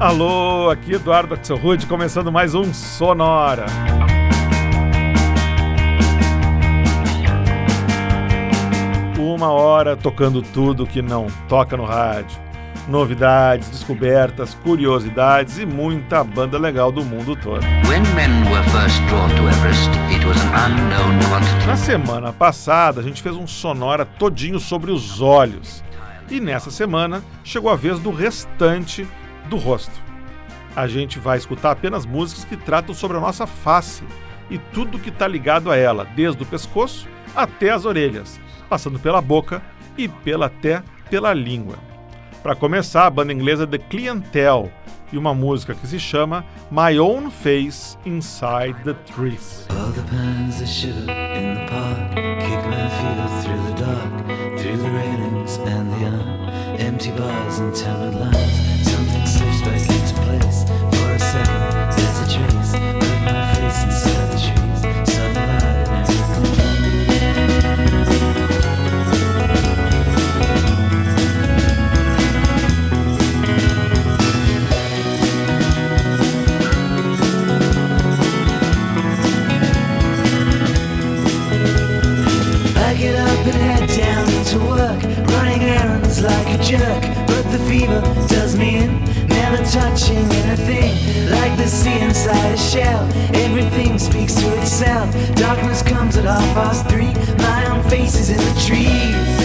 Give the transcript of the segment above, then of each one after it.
Alô, aqui Eduardo Axel Rude, começando mais um Sonora. Uma hora tocando tudo que não toca no rádio. Novidades, descobertas, curiosidades e muita banda legal do mundo todo. Na semana passada, a gente fez um sonora todinho sobre os olhos. E nessa semana chegou a vez do restante do rosto. A gente vai escutar apenas músicas que tratam sobre a nossa face e tudo que está ligado a ela, desde o pescoço até as orelhas, passando pela boca e pela até pela língua. Para começar, a banda inglesa The Clientele e uma música que se chama My Own Face Inside the Trees. empty bars and lines. Up head down to work, running errands like a jerk. But the fever does me in, never touching anything. Like the sea inside a shell, everything speaks to itself. Darkness comes at half past three, my own face is in the trees.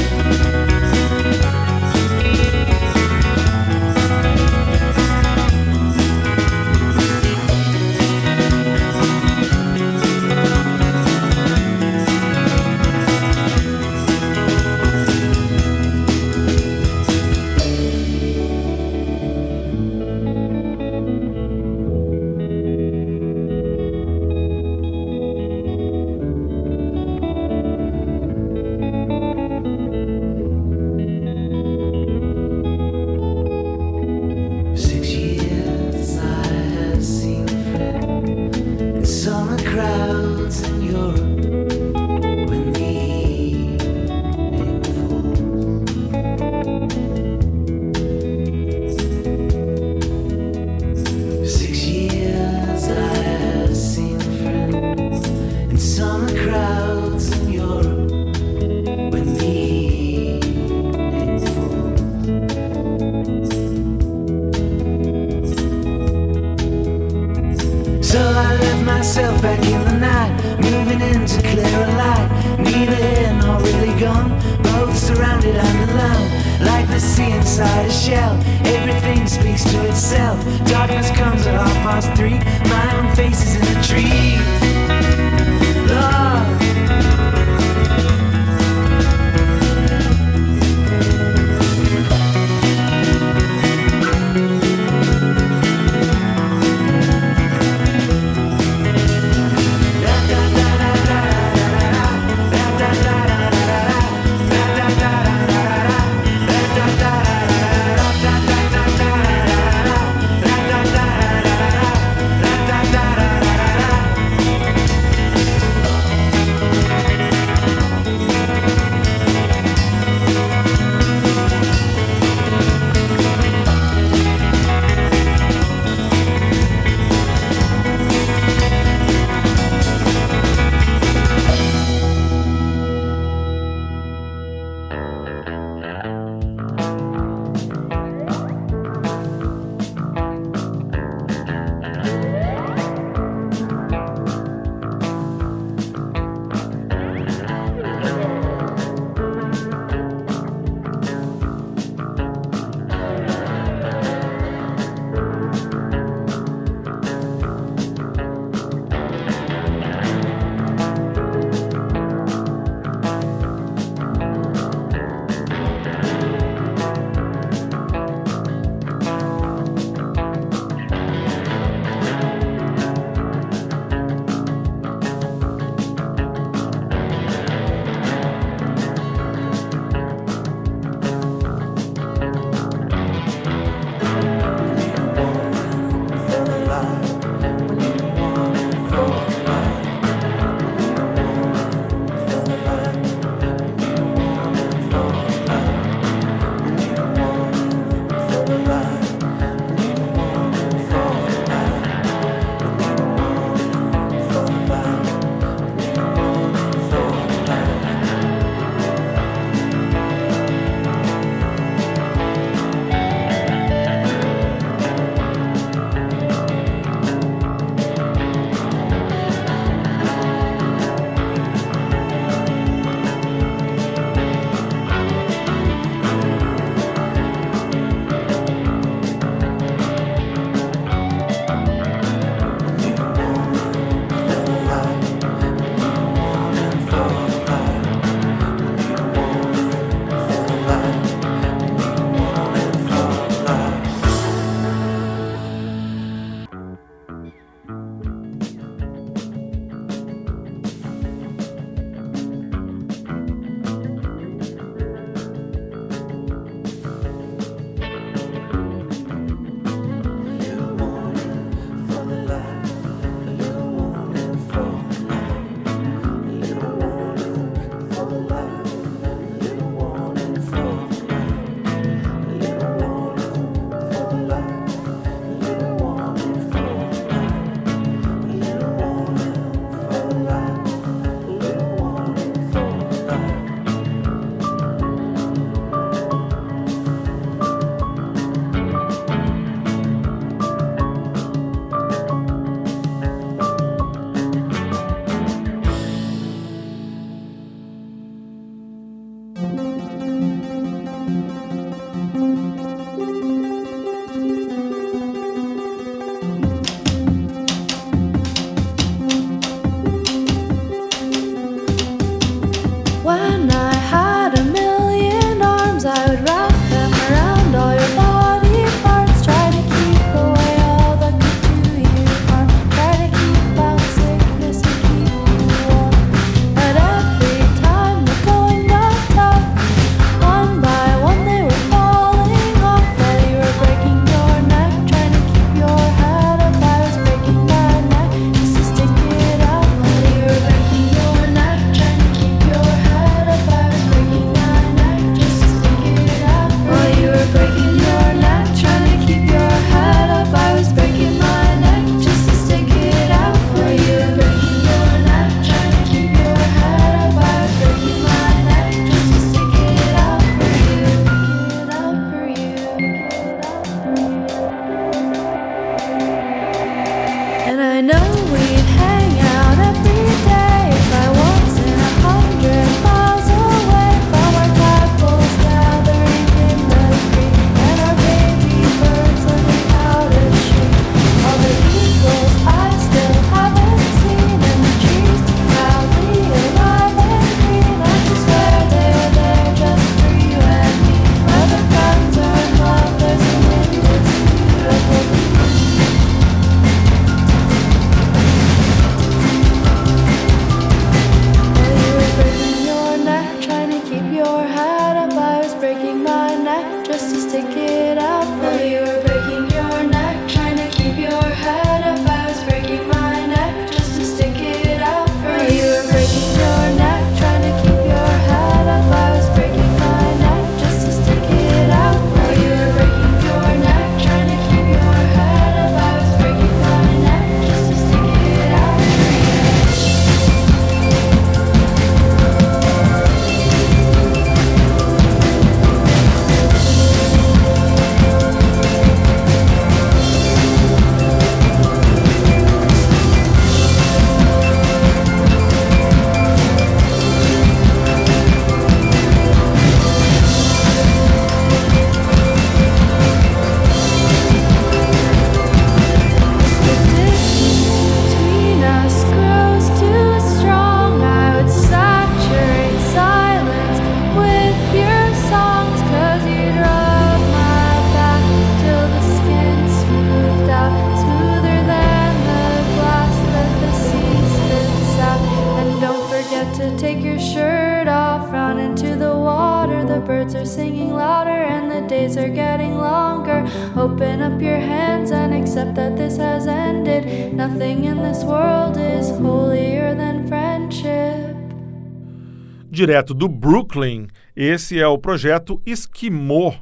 Direto do Brooklyn, esse é o projeto Esquimó,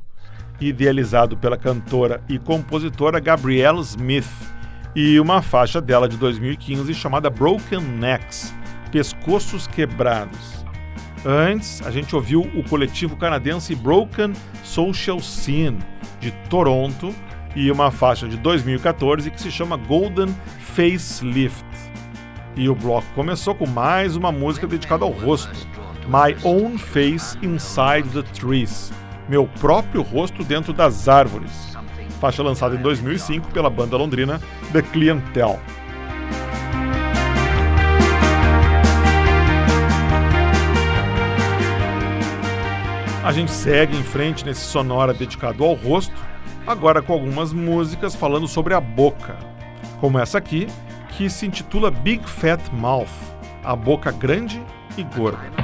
idealizado pela cantora e compositora Gabrielle Smith, e uma faixa dela de 2015 chamada Broken Necks Pescoços Quebrados. Antes, a gente ouviu o coletivo canadense Broken Social Scene, de Toronto, e uma faixa de 2014 que se chama Golden Facelift. E o bloco começou com mais uma música dedicada ao rosto, My Own Face Inside the Trees, meu próprio rosto dentro das árvores, faixa lançada em 2005 pela banda londrina The Clientele. A gente segue em frente nesse sonora dedicado ao rosto, agora com algumas músicas falando sobre a boca, como essa aqui, que se intitula Big Fat Mouth, a boca grande e gorda.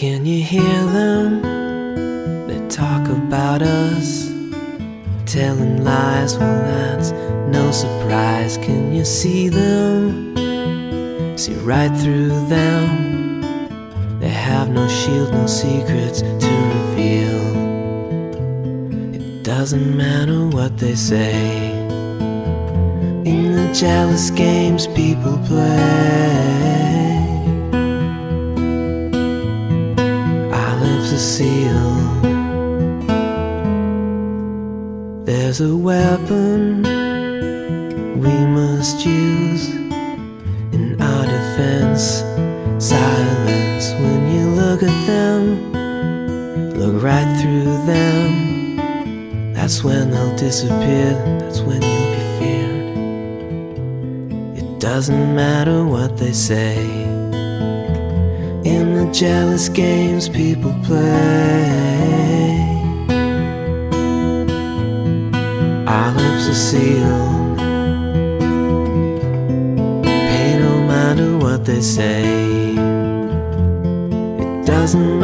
Can you hear them? They talk about us, telling lies. Well, that's no surprise. Can you see them? See right through them. They have no shield, no secrets to reveal. It doesn't matter what they say. In the jealous games people play. seal. There's a weapon we must use in our defense. Silence when you look at them, look right through them. That's when they'll disappear, that's when you'll be feared. It doesn't matter what they say jealous games people play. Our lips are sealed. Pay no mind to what they say. It doesn't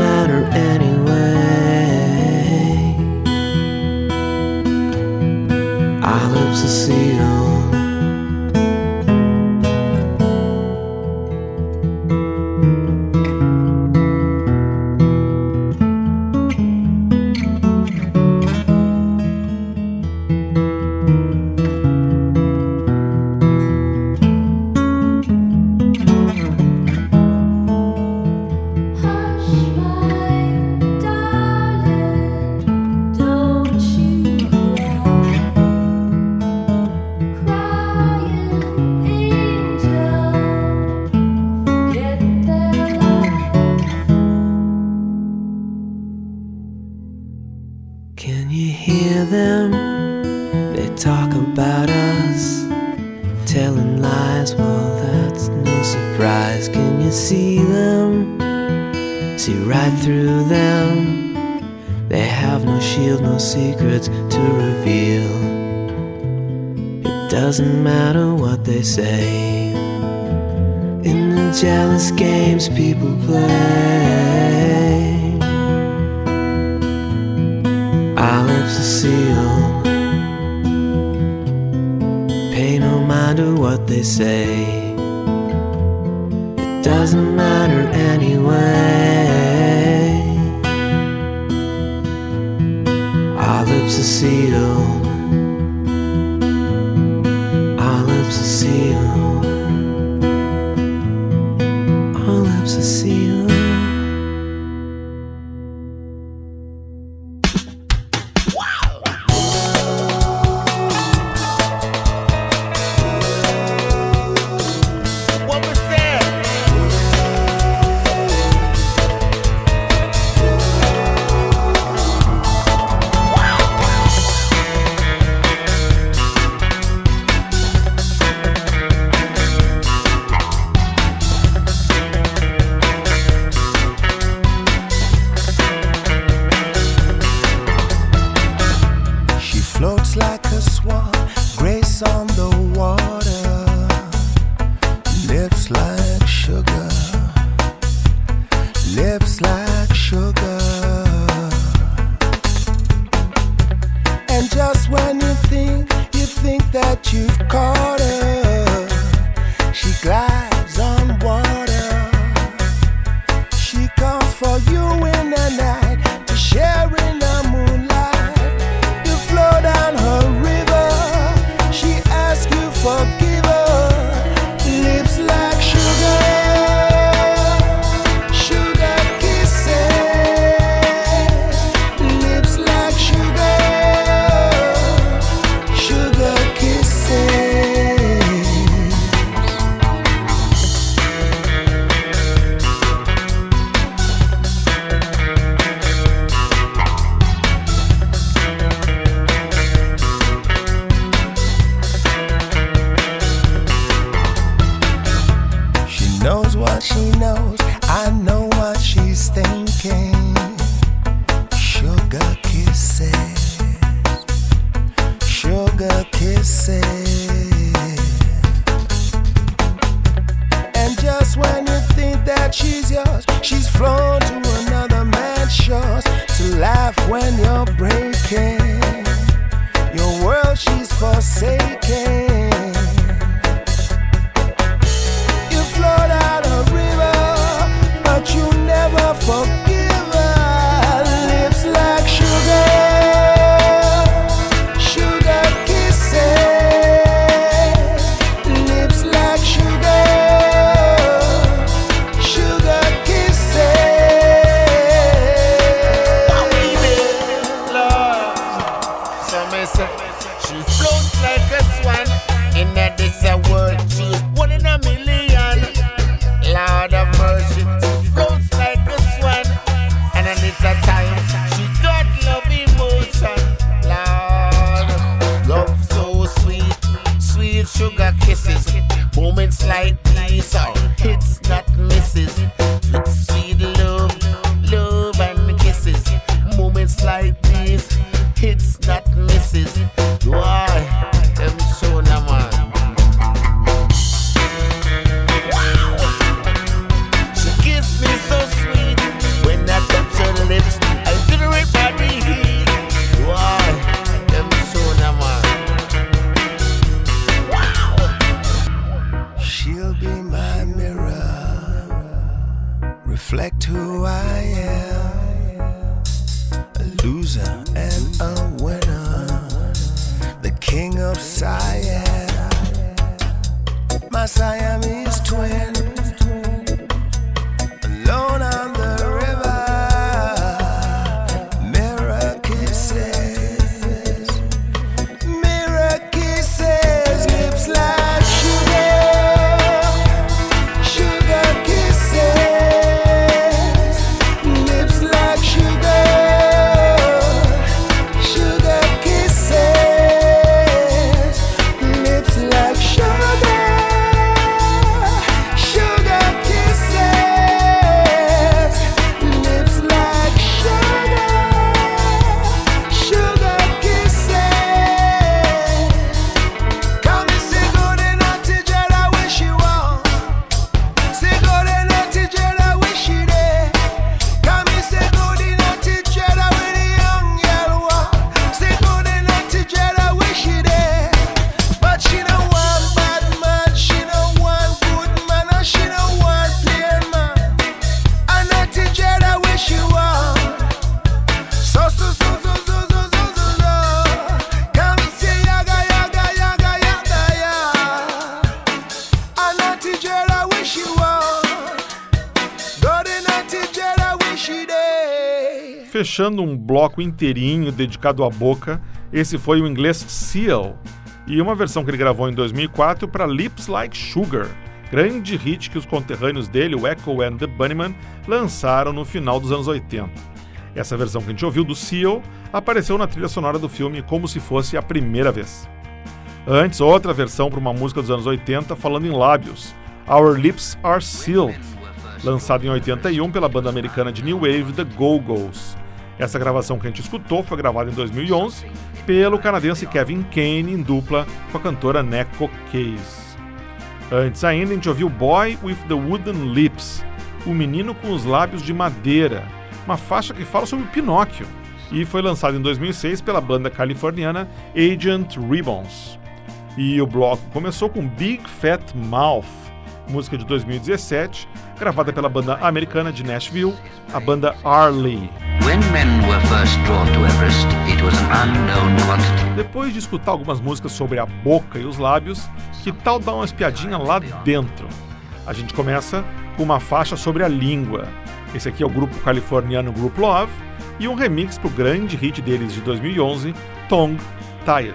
Siamese Fechando um bloco inteirinho dedicado à boca, esse foi o inglês Seal, e uma versão que ele gravou em 2004 para Lips Like Sugar, grande hit que os conterrâneos dele, o Echo and the Bunnymen, lançaram no final dos anos 80. Essa versão que a gente ouviu do Seal apareceu na trilha sonora do filme como se fosse a primeira vez. Antes, outra versão para uma música dos anos 80 falando em lábios, Our Lips Are Sealed, lançado em 81 pela banda americana de New Wave The Go-Go's. Essa gravação que a gente escutou foi gravada em 2011 pelo canadense Kevin Kane em dupla com a cantora Neko Case. Antes ainda, a gente ouviu Boy with the Wooden Lips, o menino com os lábios de madeira, uma faixa que fala sobre Pinóquio, e foi lançado em 2006 pela banda californiana Agent Ribbons. E o bloco começou com Big Fat Mouth, música de 2017, gravada pela banda americana de Nashville, a banda Arley. Everest. Depois de escutar algumas músicas sobre a boca e os lábios, que tal dar uma espiadinha lá dentro? A gente começa com uma faixa sobre a língua. Esse aqui é o grupo californiano Group Love e um remix pro grande hit deles de 2011, Tongue Tied.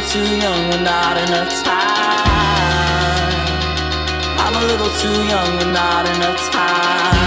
little too young with not enough time. I'm a little too young with not enough time.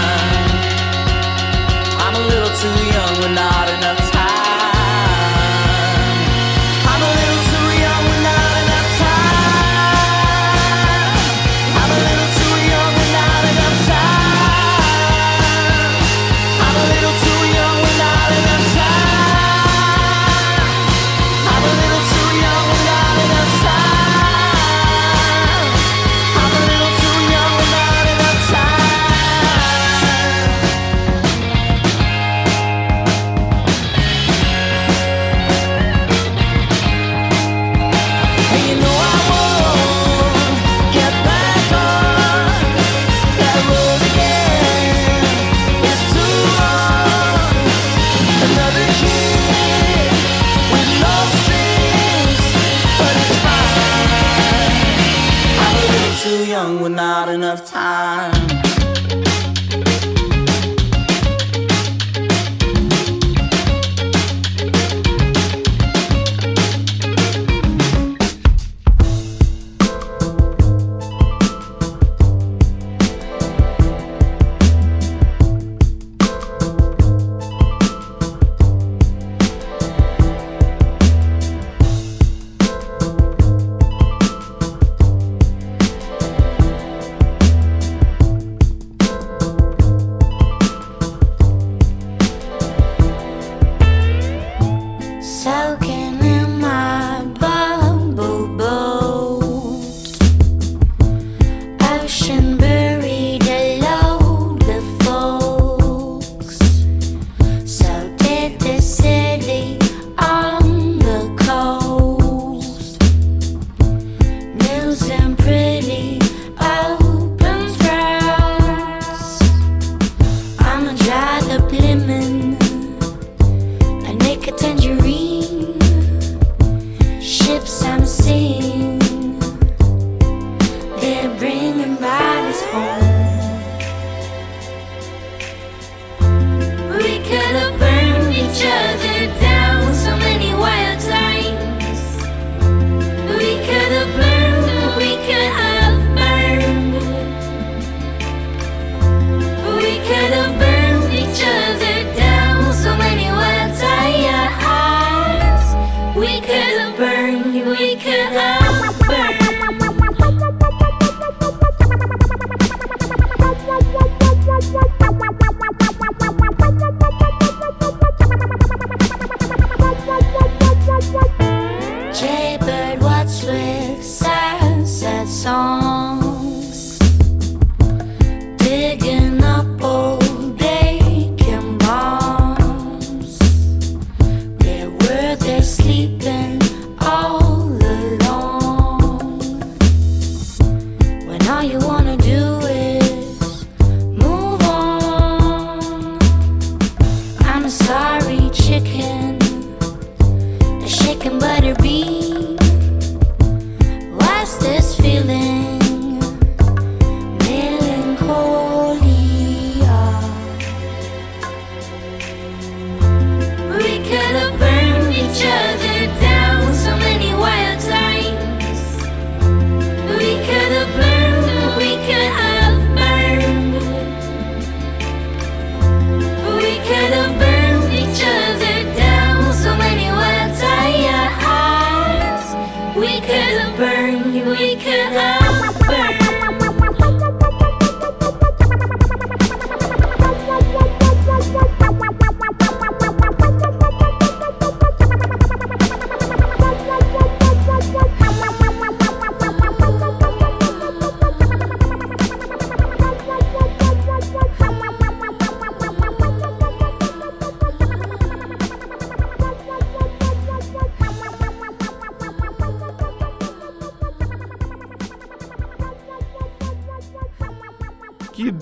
begin.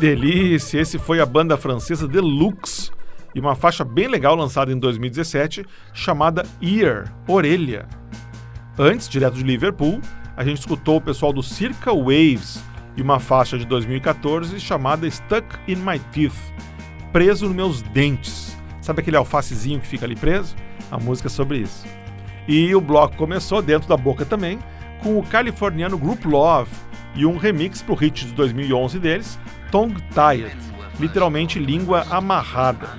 Delícia! Esse foi a banda francesa Deluxe e uma faixa bem legal lançada em 2017 chamada Ear, Orelha. Antes, direto de Liverpool, a gente escutou o pessoal do Circa Waves e uma faixa de 2014 chamada Stuck in My Teeth, Preso nos Meus Dentes. Sabe aquele alfacezinho que fica ali preso? A música é sobre isso. E o bloco começou dentro da boca também, com o californiano Group Love e um remix pro hit de 2011 deles, Tongue Tied, literalmente língua amarrada.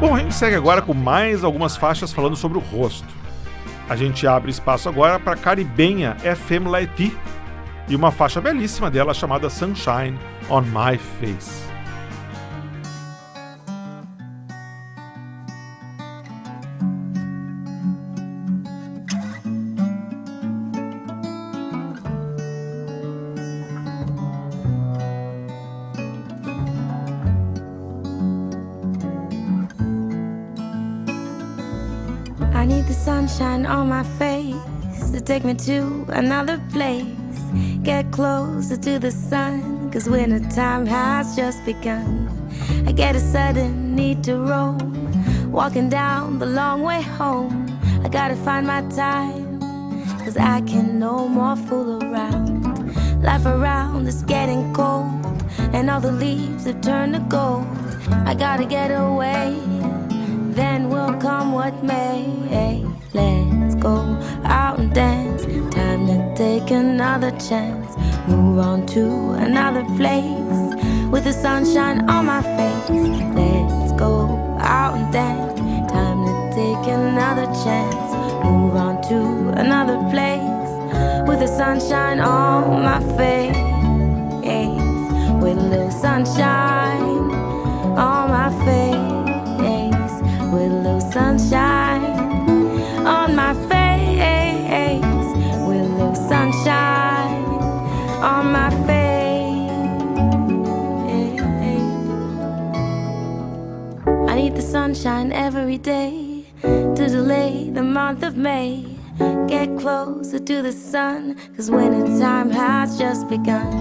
Bom, a gente segue agora com mais algumas faixas falando sobre o rosto. A gente abre espaço agora para caribenha FM Laiti e uma faixa belíssima dela chamada Sunshine on My Face. Take me to another place. Get closer to the sun, cause winter time has just begun. I get a sudden need to roam, walking down the long way home. I gotta find my time, cause I can no more fool around. Life around is getting cold, and all the leaves have turned to gold. I gotta get away then will come what may. Let's go out and dance. Time to take another chance. Move on to another place with the sunshine on my face. Let's go out and dance. Time to take another chance. Move on to another place with the sunshine on my face. With a little sunshine on my face with a little sunshine on my face, sunshine every day to delay the month of May. Get closer to the sun, cause winter time has just begun.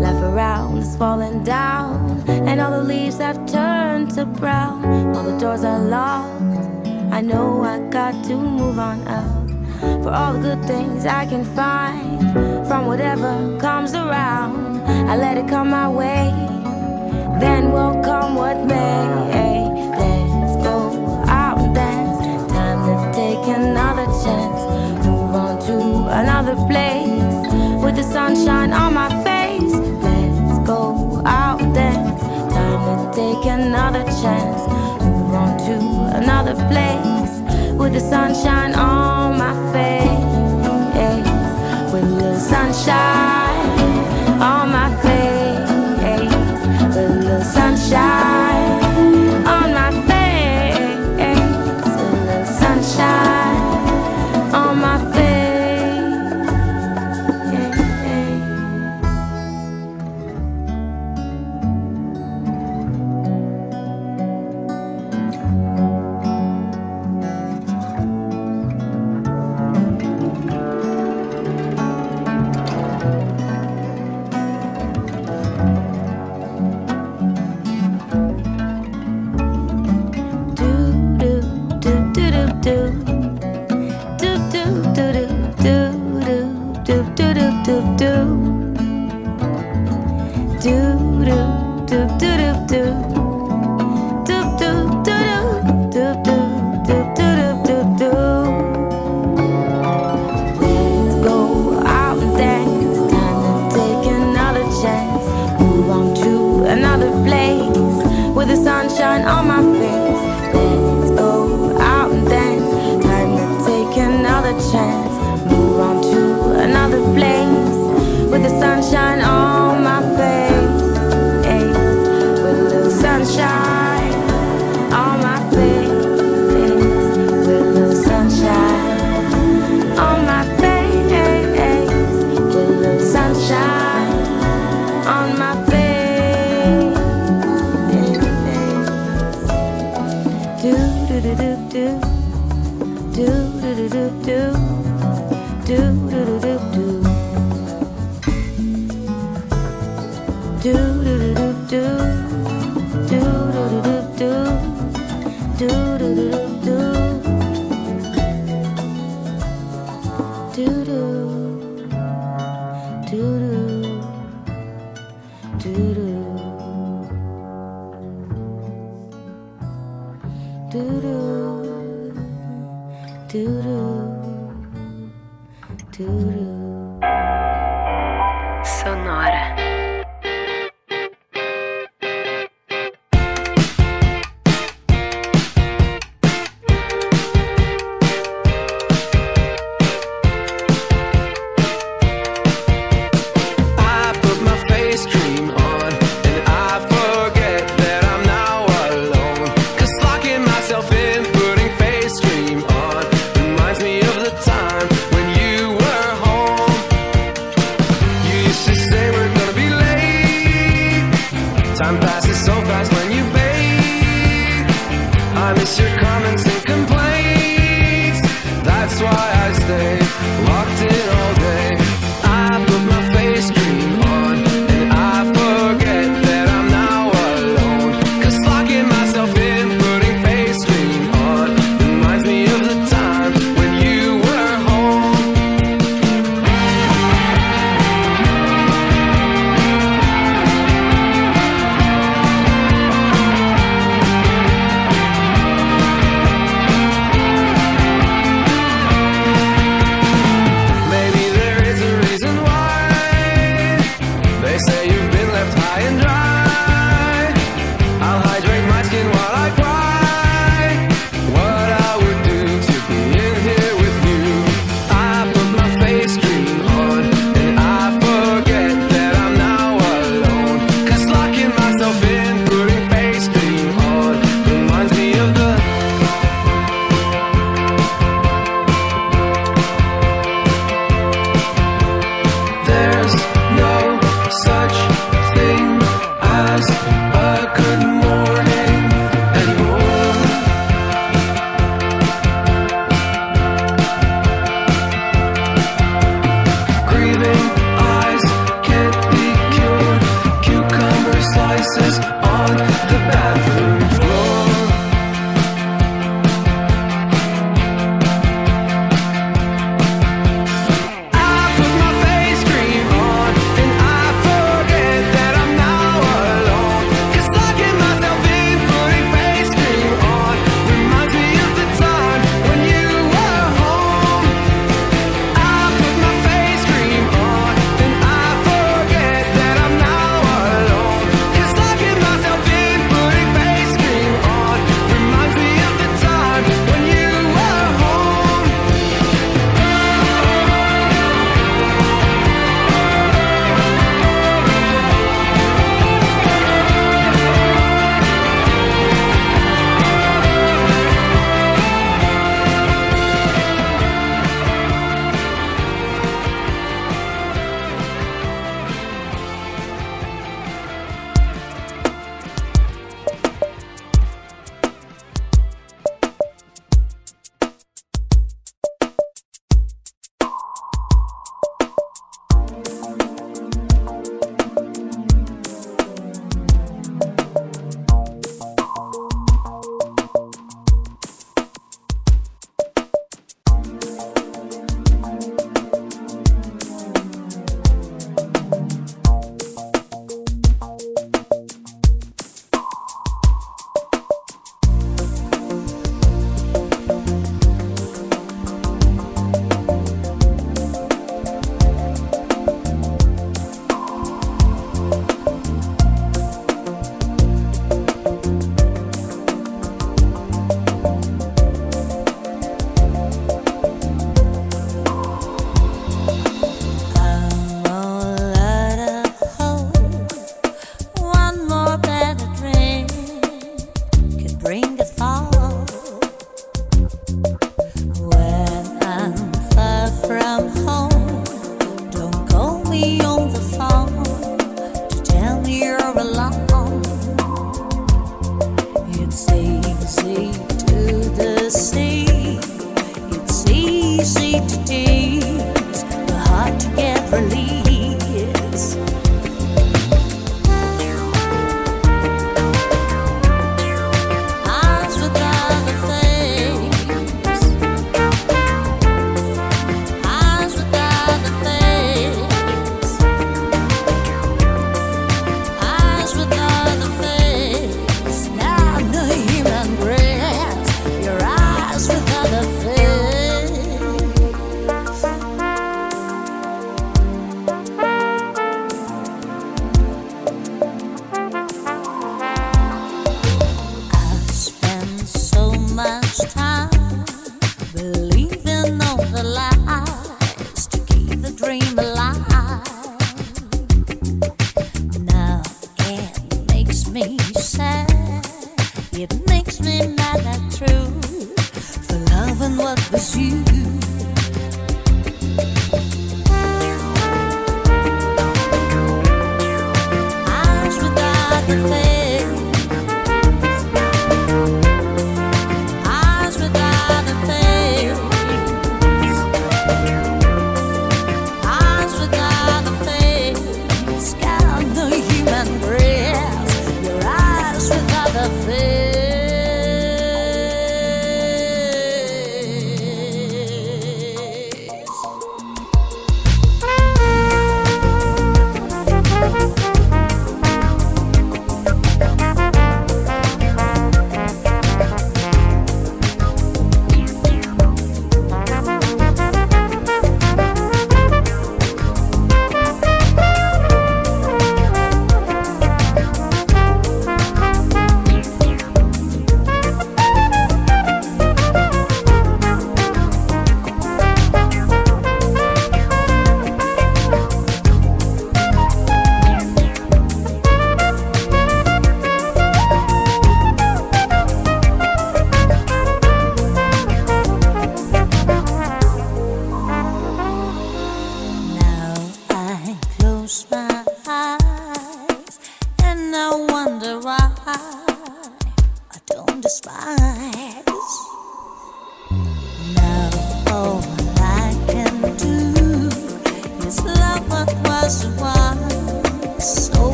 Life around is falling down, and all the leaves have turned to brown. All the doors are locked. I know I got to move on up for all the good things I can find from whatever comes around. I let it come my way, then will come what may. Place with the sunshine on my face. Let's go out and dance. Time to take another chance. Move on to another place with the sunshine on my face. With the sunshine on my face.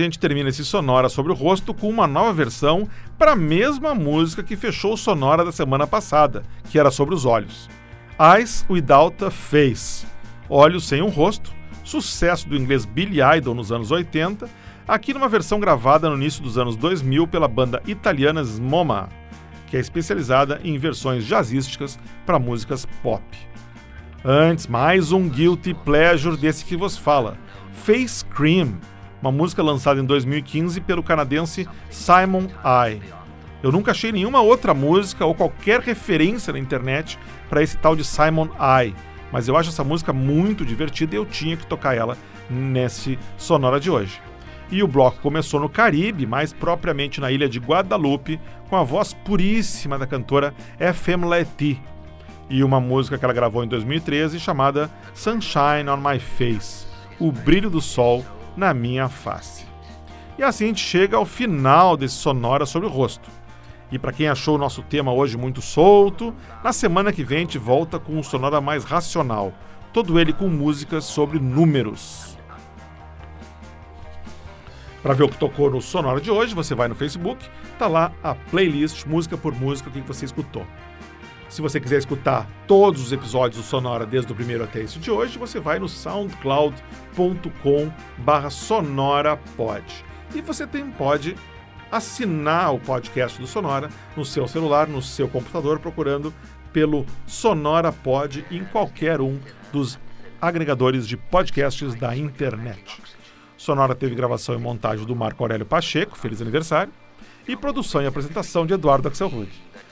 Gente termina esse Sonora sobre o rosto com uma nova versão para a mesma música que fechou o Sonora da semana passada, que era sobre os olhos. Eyes Without a Face. Olhos sem um rosto, sucesso do inglês Billy Idol nos anos 80, aqui numa versão gravada no início dos anos 2000 pela banda italiana Smoma, que é especializada em versões jazzísticas para músicas pop. Antes, mais um Guilty Pleasure desse que vos fala, Face Cream, uma música lançada em 2015 pelo canadense Simon I. Eu nunca achei nenhuma outra música ou qualquer referência na internet para esse tal de Simon I, mas eu acho essa música muito divertida e eu tinha que tocar ela nesse Sonora de hoje. E o bloco começou no Caribe, mais propriamente na ilha de Guadalupe, com a voz puríssima da cantora FM Letty, e uma música que ela gravou em 2013 chamada Sunshine on My Face O Brilho do Sol na Minha Face. E assim a gente chega ao final desse Sonora sobre o Rosto. E para quem achou o nosso tema hoje muito solto, na semana que vem a gente volta com um Sonora mais racional, todo ele com músicas sobre números. Para ver o que tocou no Sonora de hoje, você vai no Facebook, tá lá a playlist música por música o que você escutou. Se você quiser escutar todos os episódios do Sonora desde o primeiro até esse de hoje, você vai no soundcloud.com/sonorapod. E você também pode assinar o podcast do Sonora no seu celular, no seu computador, procurando pelo Sonora Pod em qualquer um dos agregadores de podcasts da internet. Sonora teve gravação e montagem do Marco Aurélio Pacheco, feliz aniversário, e produção e apresentação de Eduardo Axelrod.